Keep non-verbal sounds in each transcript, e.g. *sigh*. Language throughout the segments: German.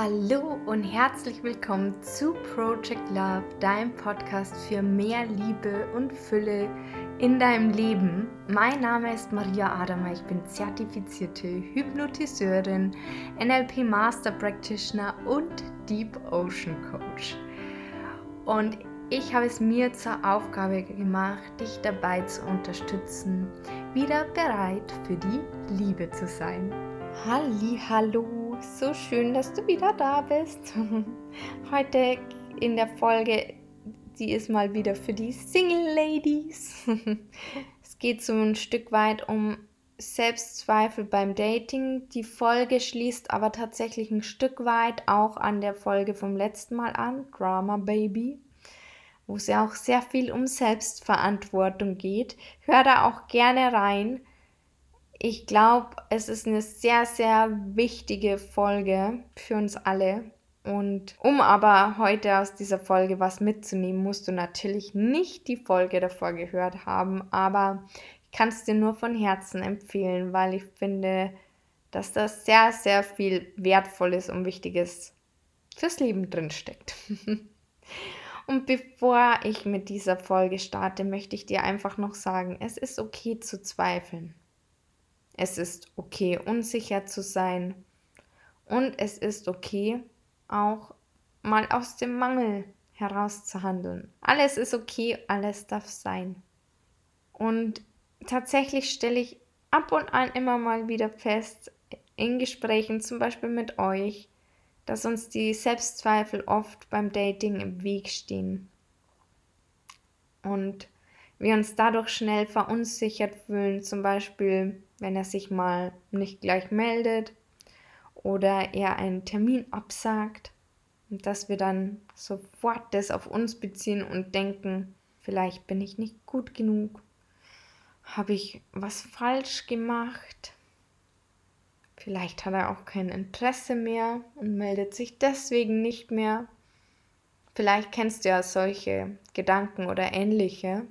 Hallo und herzlich willkommen zu Project Love, deinem Podcast für mehr Liebe und Fülle in deinem Leben. Mein Name ist Maria Adama, ich bin zertifizierte Hypnotiseurin, NLP Master Practitioner und Deep Ocean Coach. Und ich habe es mir zur Aufgabe gemacht, dich dabei zu unterstützen, wieder bereit für die Liebe zu sein. Halli, hallo, so schön, dass du wieder da bist. *laughs* Heute in der Folge, die ist mal wieder für die Single Ladies. *laughs* Es geht so ein Stück weit um Selbstzweifel beim Dating. Die Folge schließt aber tatsächlich ein Stück weit auch an der Folge vom letzten Mal an, Drama Baby, wo es ja auch sehr viel um Selbstverantwortung geht. Hör da auch gerne rein ich glaube, es ist eine sehr, sehr wichtige Folge für uns alle. Und um aber heute aus dieser Folge was mitzunehmen, musst du natürlich nicht die Folge davor gehört haben, aber ich kann es dir nur von Herzen empfehlen, weil ich finde, dass da sehr, sehr viel Wertvolles und Wichtiges fürs Leben drinsteckt. *laughs* und bevor ich mit dieser Folge starte, möchte ich dir einfach noch sagen, es ist okay zu zweifeln. Es ist okay, unsicher zu sein. Und es ist okay, auch mal aus dem Mangel herauszuhandeln. Alles ist okay, alles darf sein. Und tatsächlich stelle ich ab und an immer mal wieder fest, in Gesprächen zum Beispiel mit euch, dass uns die Selbstzweifel oft beim Dating im Weg stehen. Und wir uns dadurch schnell verunsichert fühlen, zum Beispiel wenn er sich mal nicht gleich meldet oder er einen Termin absagt und dass wir dann sofort das auf uns beziehen und denken, vielleicht bin ich nicht gut genug, habe ich was falsch gemacht, vielleicht hat er auch kein Interesse mehr und meldet sich deswegen nicht mehr. Vielleicht kennst du ja solche Gedanken oder ähnliche.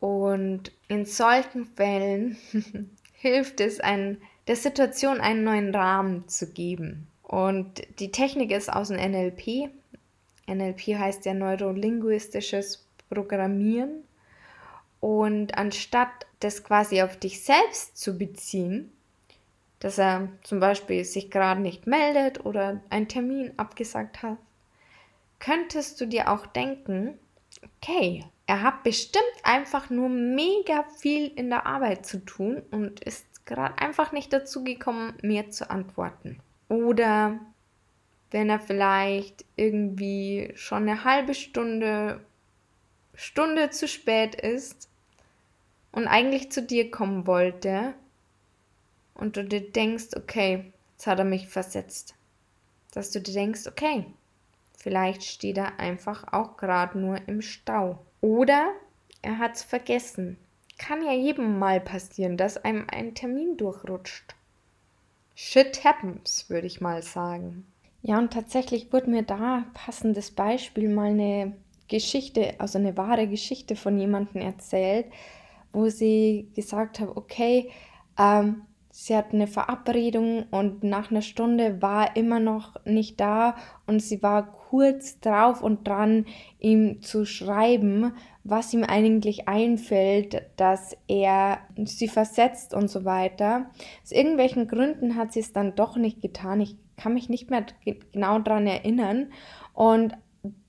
Und in solchen Fällen *laughs* hilft es, ein, der Situation einen neuen Rahmen zu geben. Und die Technik ist aus dem NLP. NLP heißt ja neurolinguistisches Programmieren. Und anstatt das quasi auf dich selbst zu beziehen, dass er zum Beispiel sich gerade nicht meldet oder einen Termin abgesagt hat, könntest du dir auch denken, okay, er hat bestimmt einfach nur mega viel in der Arbeit zu tun und ist gerade einfach nicht dazu gekommen, mir zu antworten. Oder wenn er vielleicht irgendwie schon eine halbe Stunde, Stunde zu spät ist und eigentlich zu dir kommen wollte und du dir denkst, okay, jetzt hat er mich versetzt. Dass du dir denkst, okay, vielleicht steht er einfach auch gerade nur im Stau. Oder er hat es vergessen. Kann ja jedem mal passieren, dass einem ein Termin durchrutscht. Shit happens, würde ich mal sagen. Ja, und tatsächlich wurde mir da passendes Beispiel mal eine Geschichte, also eine wahre Geschichte von jemandem erzählt, wo sie gesagt hat, okay, ähm, sie hat eine Verabredung und nach einer Stunde war immer noch nicht da und sie war kurz drauf und dran, ihm zu schreiben, was ihm eigentlich einfällt, dass er sie versetzt und so weiter. Aus irgendwelchen Gründen hat sie es dann doch nicht getan. Ich kann mich nicht mehr genau daran erinnern. Und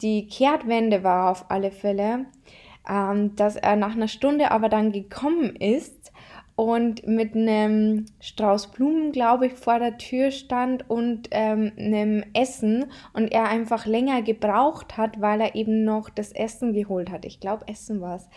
die Kehrtwende war auf alle Fälle, ähm, dass er nach einer Stunde aber dann gekommen ist und mit einem Strauß Blumen, glaube ich, vor der Tür stand und ähm, einem Essen und er einfach länger gebraucht hat, weil er eben noch das Essen geholt hat. Ich glaube, Essen war es.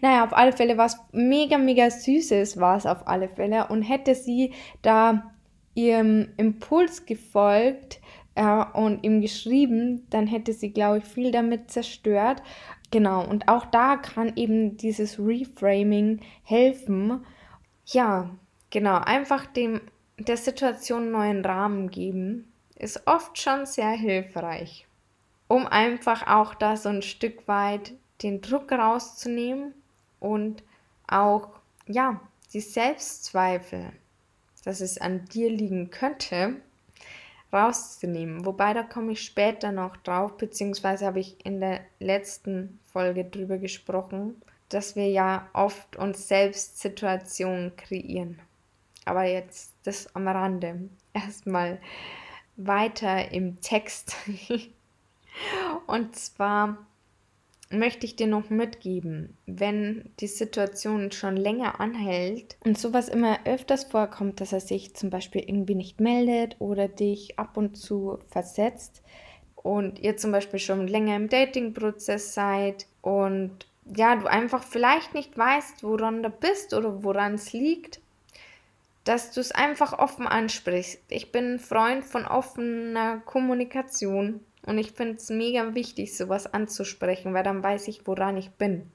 Naja, auf alle Fälle was mega, mega Süßes war es auf alle Fälle und hätte sie da ihrem Impuls gefolgt, äh, und ihm geschrieben, dann hätte sie, glaube ich, viel damit zerstört. Genau, und auch da kann eben dieses Reframing helfen, ja, genau, einfach dem der Situation neuen Rahmen geben, ist oft schon sehr hilfreich, um einfach auch da so ein Stück weit den Druck rauszunehmen und auch, ja, die Selbstzweifel, dass es an dir liegen könnte, rauszunehmen. Wobei da komme ich später noch drauf, beziehungsweise habe ich in der letzten Folge drüber gesprochen, dass wir ja oft uns selbst Situationen kreieren. Aber jetzt das am Rande. Erstmal weiter im Text. *laughs* Und zwar möchte ich dir noch mitgeben, wenn die Situation schon länger anhält und sowas immer öfters vorkommt, dass er sich zum Beispiel irgendwie nicht meldet oder dich ab und zu versetzt und ihr zum Beispiel schon länger im Dating-Prozess seid und ja, du einfach vielleicht nicht weißt, woran du bist oder woran es liegt, dass du es einfach offen ansprichst. Ich bin ein Freund von offener Kommunikation und ich finde es mega wichtig, sowas anzusprechen, weil dann weiß ich, woran ich bin.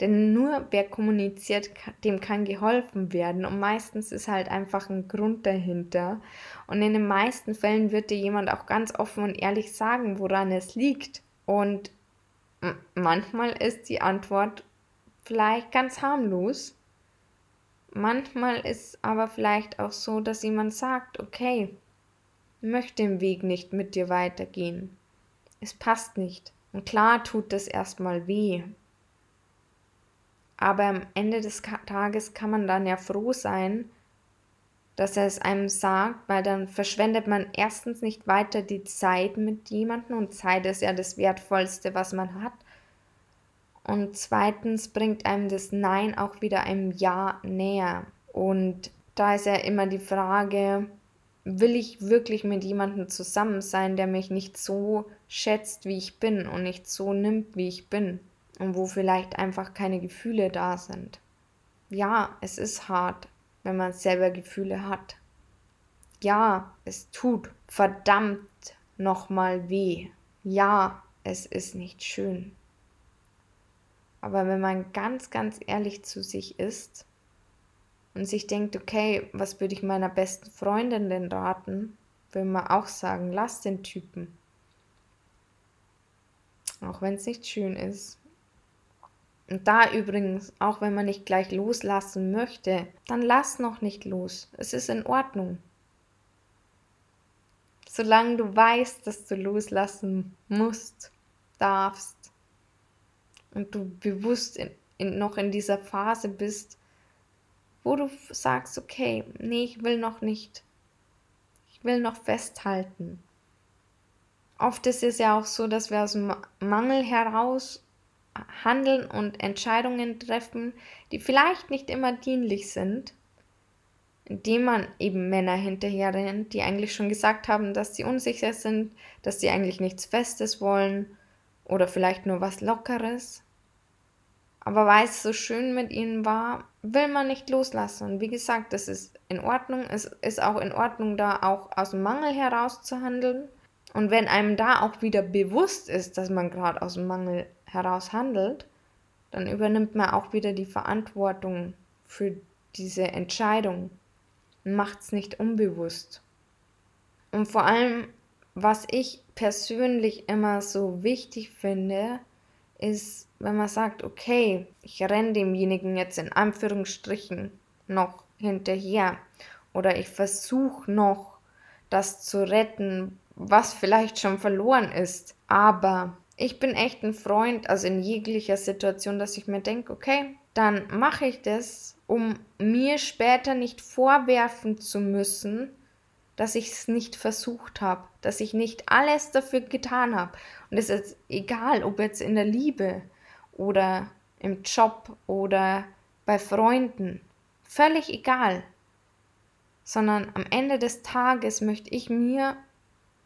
Denn nur wer kommuniziert, dem kann geholfen werden. Und meistens ist halt einfach ein Grund dahinter. Und in den meisten Fällen wird dir jemand auch ganz offen und ehrlich sagen, woran es liegt. Und manchmal ist die Antwort vielleicht ganz harmlos. Manchmal ist aber vielleicht auch so, dass jemand sagt, okay, möchte den Weg nicht mit dir weitergehen. Es passt nicht. Und klar tut das erstmal weh. Aber am Ende des Tages kann man dann ja froh sein, dass er es einem sagt, weil dann verschwendet man erstens nicht weiter die Zeit mit jemandem und Zeit ist ja das Wertvollste, was man hat. Und zweitens bringt einem das Nein auch wieder einem Ja näher. Und da ist ja immer die Frage, will ich wirklich mit jemandem zusammen sein, der mich nicht so schätzt, wie ich bin und nicht so nimmt, wie ich bin und wo vielleicht einfach keine Gefühle da sind. Ja, es ist hart, wenn man selber Gefühle hat. Ja, es tut verdammt nochmal weh. Ja, es ist nicht schön. Aber wenn man ganz, ganz ehrlich zu sich ist, und sich denkt, okay, was würde ich meiner besten Freundin denn raten, will man auch sagen, lass den Typen. Auch wenn es nicht schön ist. Und da übrigens, auch wenn man nicht gleich loslassen möchte, dann lass noch nicht los. Es ist in Ordnung. Solange du weißt, dass du loslassen musst, darfst und du bewusst in, in, noch in dieser Phase bist, wo du sagst, okay, nee, ich will noch nicht. Ich will noch festhalten. Oft ist es ja auch so, dass wir aus dem Mangel heraus handeln und Entscheidungen treffen, die vielleicht nicht immer dienlich sind, indem man eben Männer hinterher rennt, die eigentlich schon gesagt haben, dass sie unsicher sind, dass sie eigentlich nichts Festes wollen oder vielleicht nur was Lockeres. Aber weil es so schön mit ihnen war, will man nicht loslassen. Und wie gesagt, das ist in Ordnung. Es ist auch in Ordnung, da auch aus dem Mangel heraus zu handeln. Und wenn einem da auch wieder bewusst ist, dass man gerade aus dem Mangel heraus handelt, dann übernimmt man auch wieder die Verantwortung für diese Entscheidung und macht es nicht unbewusst. Und vor allem, was ich persönlich immer so wichtig finde, ist, wenn man sagt, okay, ich renne demjenigen jetzt in Anführungsstrichen noch hinterher oder ich versuche noch das zu retten, was vielleicht schon verloren ist. Aber ich bin echt ein Freund, also in jeglicher Situation, dass ich mir denke, okay, dann mache ich das, um mir später nicht vorwerfen zu müssen, dass ich es nicht versucht habe, dass ich nicht alles dafür getan habe. Und es ist egal, ob jetzt in der Liebe oder im Job oder bei Freunden, völlig egal. Sondern am Ende des Tages möchte ich mir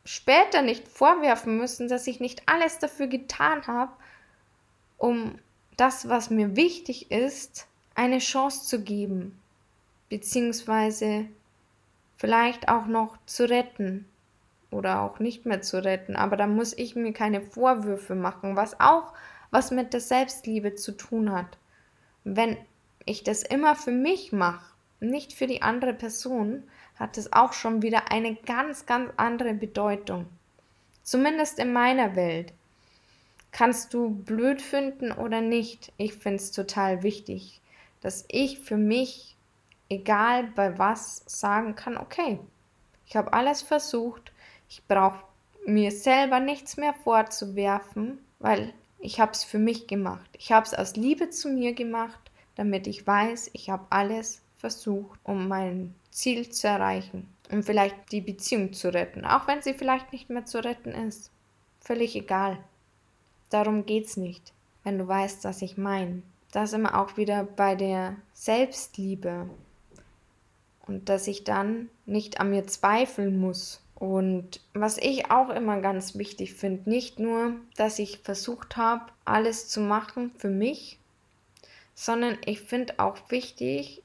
später nicht vorwerfen müssen, dass ich nicht alles dafür getan habe, um das, was mir wichtig ist, eine Chance zu geben, beziehungsweise vielleicht auch noch zu retten oder auch nicht mehr zu retten. Aber da muss ich mir keine Vorwürfe machen, was auch was mit der Selbstliebe zu tun hat. Wenn ich das immer für mich mache, nicht für die andere Person, hat es auch schon wieder eine ganz, ganz andere Bedeutung. Zumindest in meiner Welt. Kannst du blöd finden oder nicht? Ich finde es total wichtig, dass ich für mich egal bei was, sagen kann, okay, ich habe alles versucht, Ich brauche mir selber nichts mehr vorzuwerfen, weil ich habe es für mich gemacht. Ich habe es aus Liebe zu mir gemacht, damit ich weiß, ich habe alles versucht, um mein Ziel zu erreichen, um vielleicht die Beziehung zu retten, auch wenn sie vielleicht nicht mehr zu retten ist. Völlig egal. Darum geht's nicht, wenn du weißt, was ich meine. Da sind wir auch wieder bei der Selbstliebe. Und dass ich dann nicht an mir zweifeln muss. Und was ich auch immer ganz wichtig finde, nicht nur, dass ich versucht habe, alles zu machen für mich, sondern ich finde auch wichtig,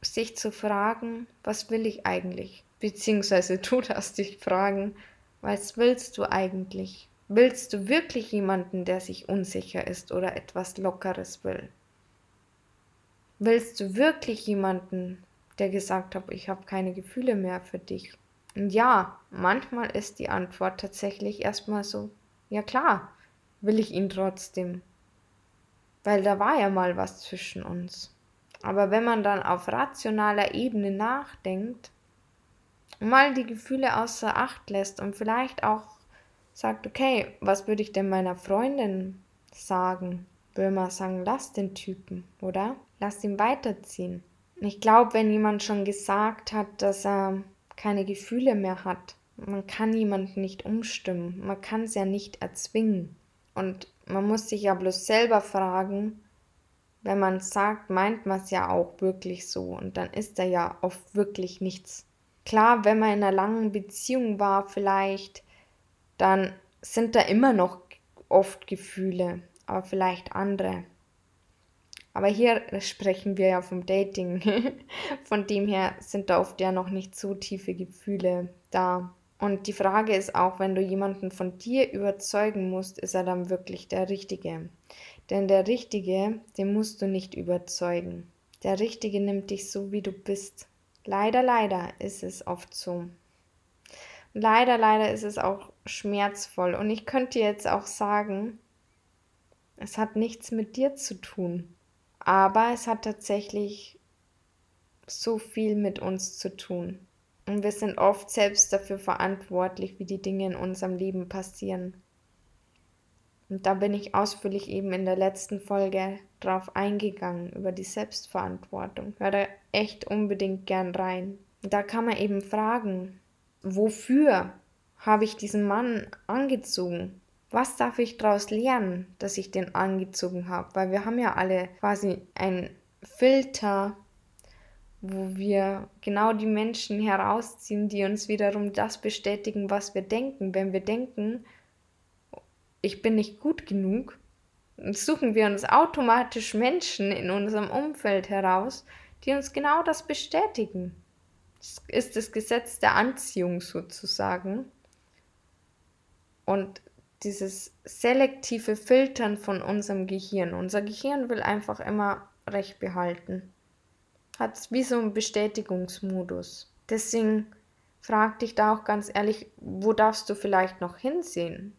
sich zu fragen, was will ich eigentlich? Beziehungsweise *laughs* du darfst dich fragen, was willst du eigentlich? Willst du wirklich jemanden, der sich unsicher ist oder etwas Lockeres will? Willst du wirklich jemanden, der gesagt hat, ich habe keine Gefühle mehr für dich? Und ja, manchmal ist die Antwort tatsächlich erstmal so, ja klar, will ich ihn trotzdem. Weil da war ja mal was zwischen uns. Aber wenn man dann auf rationaler Ebene nachdenkt mal die Gefühle außer Acht lässt und vielleicht auch sagt, okay, was würde ich denn meiner Freundin sagen? Würde man sagen, lass den Typen, oder? Lass ihn weiterziehen. Ich glaube, wenn jemand schon gesagt hat, dass er keine Gefühle mehr hat, man kann jemanden nicht umstimmen, man kann es ja nicht erzwingen. Und man muss sich ja bloß selber fragen, wenn man sagt, meint man es ja auch wirklich so und dann ist da ja oft wirklich nichts. Klar, wenn man in einer langen Beziehung war, vielleicht, dann sind da immer noch oft Gefühle, aber vielleicht andere. Aber hier sprechen wir ja vom Dating. *laughs* Von dem her sind da oft ja noch nicht so tiefe Gefühle da. Und die Frage ist auch, wenn du jemanden von dir überzeugen musst, ist er dann wirklich der Richtige? Denn der Richtige, den musst du nicht überzeugen. Der Richtige nimmt dich so, wie du bist. Leider, leider ist es oft so. Leider, leider ist es auch schmerzvoll. Und ich könnte jetzt auch sagen, es hat nichts mit dir zu tun. Aber es hat tatsächlich so viel mit uns zu tun. Und wir sind oft selbst dafür verantwortlich, wie die Dinge in unserem Leben passieren. Und da bin ich ausführlich eben in der letzten Folge drauf eingegangen, über die Selbstverantwortung. Hör da echt unbedingt gern rein. Da kann man eben fragen, wofür habe ich diesen Mann angezogen? was darf ich daraus lernen, dass ich den angezogen habe? Weil wir haben ja alle quasi einen Filter, wo wir genau die Menschen herausziehen, die uns wiederum das bestätigen, was wir denken. Wenn wir denken, ich bin nicht gut genug, suchen wir uns automatisch Menschen in unserem Umfeld heraus, die uns genau das bestätigen. Das ist das Gesetz der Anziehung sozusagen. Und dieses selektive Filtern von unserem Gehirn. Unser Gehirn will einfach immer Recht behalten. Hat wie so einen Bestätigungsmodus. Deswegen frag dich da auch ganz ehrlich, wo darfst du vielleicht noch hinsehen?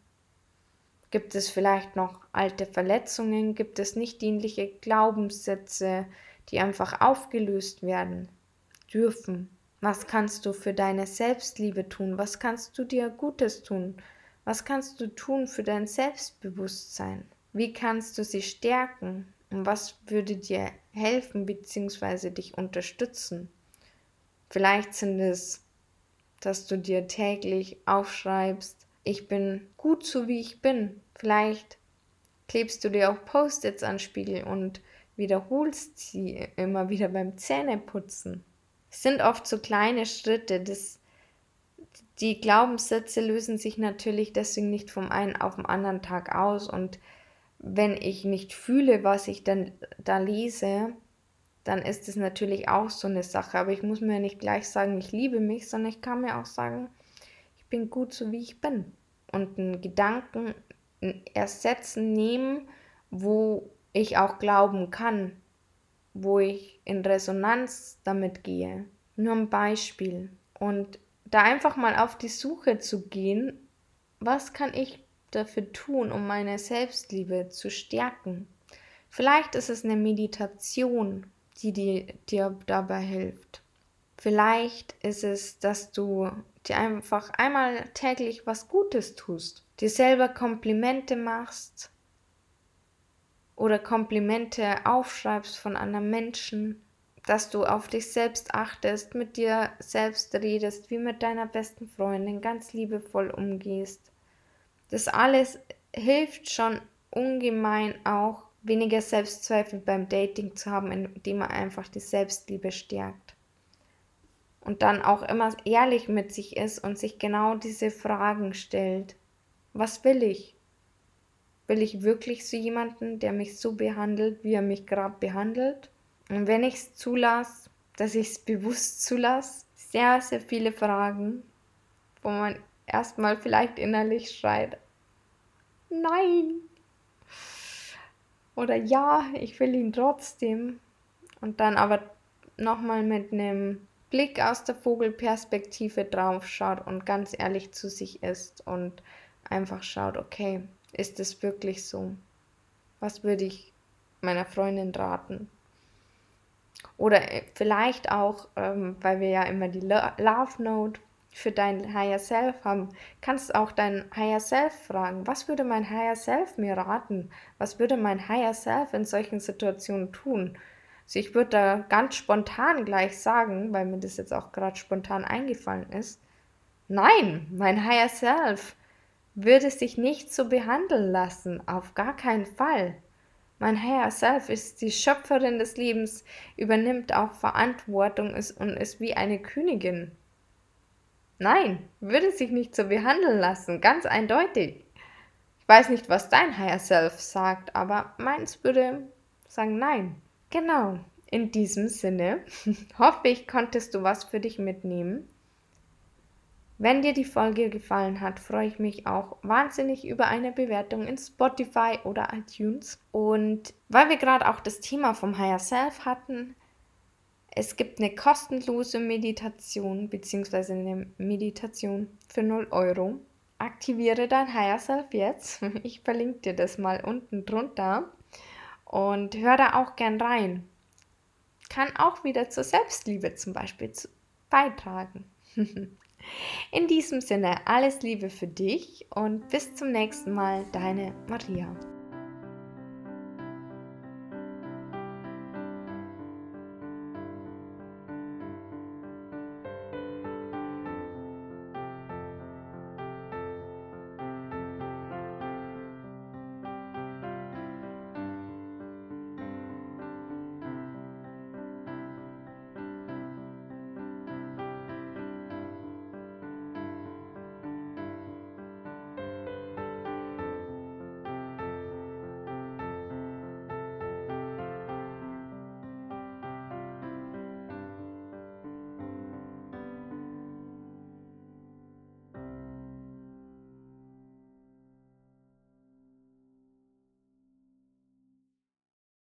Gibt es vielleicht noch alte Verletzungen? Gibt es nicht dienliche Glaubenssätze, die einfach aufgelöst werden dürfen? Was kannst du für deine Selbstliebe tun? Was kannst du dir Gutes tun? Was kannst du tun für dein Selbstbewusstsein? Wie kannst du sie stärken? Was würde dir helfen bzw. dich unterstützen? Vielleicht sind es, dass du dir täglich aufschreibst, ich bin gut so wie ich bin. Vielleicht klebst du dir auch Post-its an Spiegel und wiederholst sie immer wieder beim Zähneputzen. Es sind oft so kleine Schritte, das die Glaubenssätze lösen sich natürlich deswegen nicht vom einen auf den anderen Tag aus. Und wenn ich nicht fühle, was ich dann da lese, dann ist es natürlich auch so eine Sache. Aber ich muss mir nicht gleich sagen, ich liebe mich, sondern ich kann mir auch sagen, ich bin gut so wie ich bin. Und einen Gedanken ersetzen, nehmen, wo ich auch glauben kann, wo ich in Resonanz damit gehe. Nur ein Beispiel. Und da einfach mal auf die Suche zu gehen, was kann ich dafür tun, um meine Selbstliebe zu stärken? Vielleicht ist es eine Meditation, die dir, dir dabei hilft. Vielleicht ist es, dass du dir einfach einmal täglich was Gutes tust, dir selber Komplimente machst oder Komplimente aufschreibst von anderen Menschen, dass du auf dich selbst achtest, mit dir selbst redest, wie mit deiner besten Freundin, ganz liebevoll umgehst. Das alles hilft schon ungemein auch, weniger Selbstzweifel beim Dating zu haben, indem man einfach die Selbstliebe stärkt und dann auch immer ehrlich mit sich ist und sich genau diese Fragen stellt. Was will ich? Will ich wirklich so jemanden, der mich so behandelt, wie er mich gerade behandelt? Und wenn ich es zulasse, dass ich es bewusst zulasse, sehr, sehr viele Fragen, wo man erstmal vielleicht innerlich schreit, nein. Oder ja, ich will ihn trotzdem. Und dann aber nochmal mit einem Blick aus der Vogelperspektive drauf schaut und ganz ehrlich zu sich ist und einfach schaut, okay, ist es wirklich so? Was würde ich meiner Freundin raten? Oder äh, vielleicht auch, ähm, weil wir ja immer die Love Note für dein Higher Self haben, kannst auch dein Higher Self fragen, was würde mein Higher Self mir raten? Was würde mein Higher Self in solchen Situationen tun? Also ich würde da ganz spontan gleich sagen, weil mir das jetzt auch gerade spontan eingefallen ist, nein, mein Higher Self würde sich nicht so behandeln lassen, auf gar keinen Fall. Mein Higher Self ist die Schöpferin des Lebens, übernimmt auch Verantwortung und ist wie eine Königin. Nein, würde sich nicht so behandeln lassen, ganz eindeutig. Ich weiß nicht, was dein Higher Self sagt, aber meins würde sagen nein. Genau, in diesem Sinne *laughs* hoffe ich, konntest du was für dich mitnehmen. Wenn dir die Folge gefallen hat, freue ich mich auch wahnsinnig über eine Bewertung in Spotify oder iTunes. Und weil wir gerade auch das Thema vom Higher Self hatten, es gibt eine kostenlose Meditation bzw. eine Meditation für 0 Euro. Aktiviere dein Higher Self jetzt. *laughs* Ich verlinke dir das mal unten drunter und hör da auch gern rein. Kann auch wieder zur Selbstliebe zum Beispiel beitragen. *laughs* In diesem Sinne alles Liebe für dich und bis zum nächsten Mal, deine Maria.